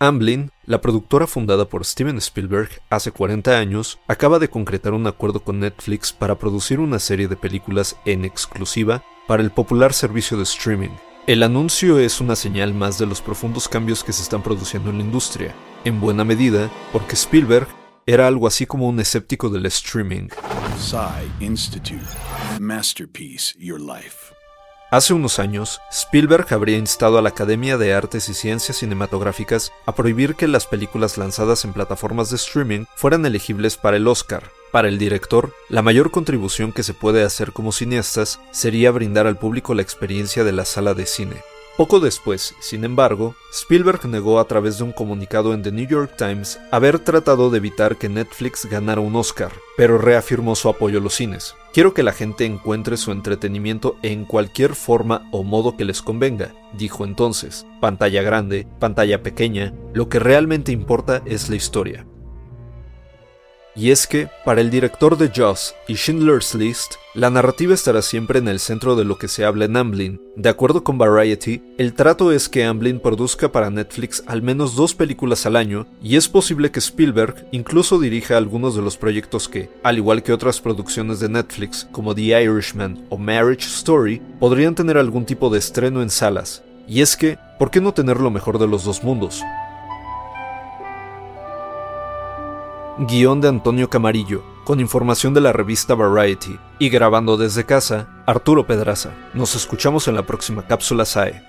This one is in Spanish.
Amblin, la productora fundada por Steven Spielberg hace 40 años, acaba de concretar un acuerdo con Netflix para producir una serie de películas en exclusiva para el popular servicio de streaming. El anuncio es una señal más de los profundos cambios que se están produciendo en la industria, en buena medida porque Spielberg era algo así como un escéptico del streaming. Institute. Masterpiece Your Life. Hace unos años, Spielberg habría instado a la Academia de Artes y Ciencias Cinematográficas a prohibir que las películas lanzadas en plataformas de streaming fueran elegibles para el Oscar. Para el director, la mayor contribución que se puede hacer como cineastas sería brindar al público la experiencia de la sala de cine. Poco después, sin embargo, Spielberg negó a través de un comunicado en The New York Times haber tratado de evitar que Netflix ganara un Oscar, pero reafirmó su apoyo a los cines. Quiero que la gente encuentre su entretenimiento en cualquier forma o modo que les convenga, dijo entonces. Pantalla grande, pantalla pequeña, lo que realmente importa es la historia. Y es que, para el director de Jaws y Schindler's List, la narrativa estará siempre en el centro de lo que se habla en Amblin. De acuerdo con Variety, el trato es que Amblin produzca para Netflix al menos dos películas al año, y es posible que Spielberg incluso dirija algunos de los proyectos que, al igual que otras producciones de Netflix como The Irishman o Marriage Story, podrían tener algún tipo de estreno en salas. Y es que, ¿por qué no tener lo mejor de los dos mundos? Guión de Antonio Camarillo, con información de la revista Variety, y grabando desde casa, Arturo Pedraza. Nos escuchamos en la próxima cápsula SAE.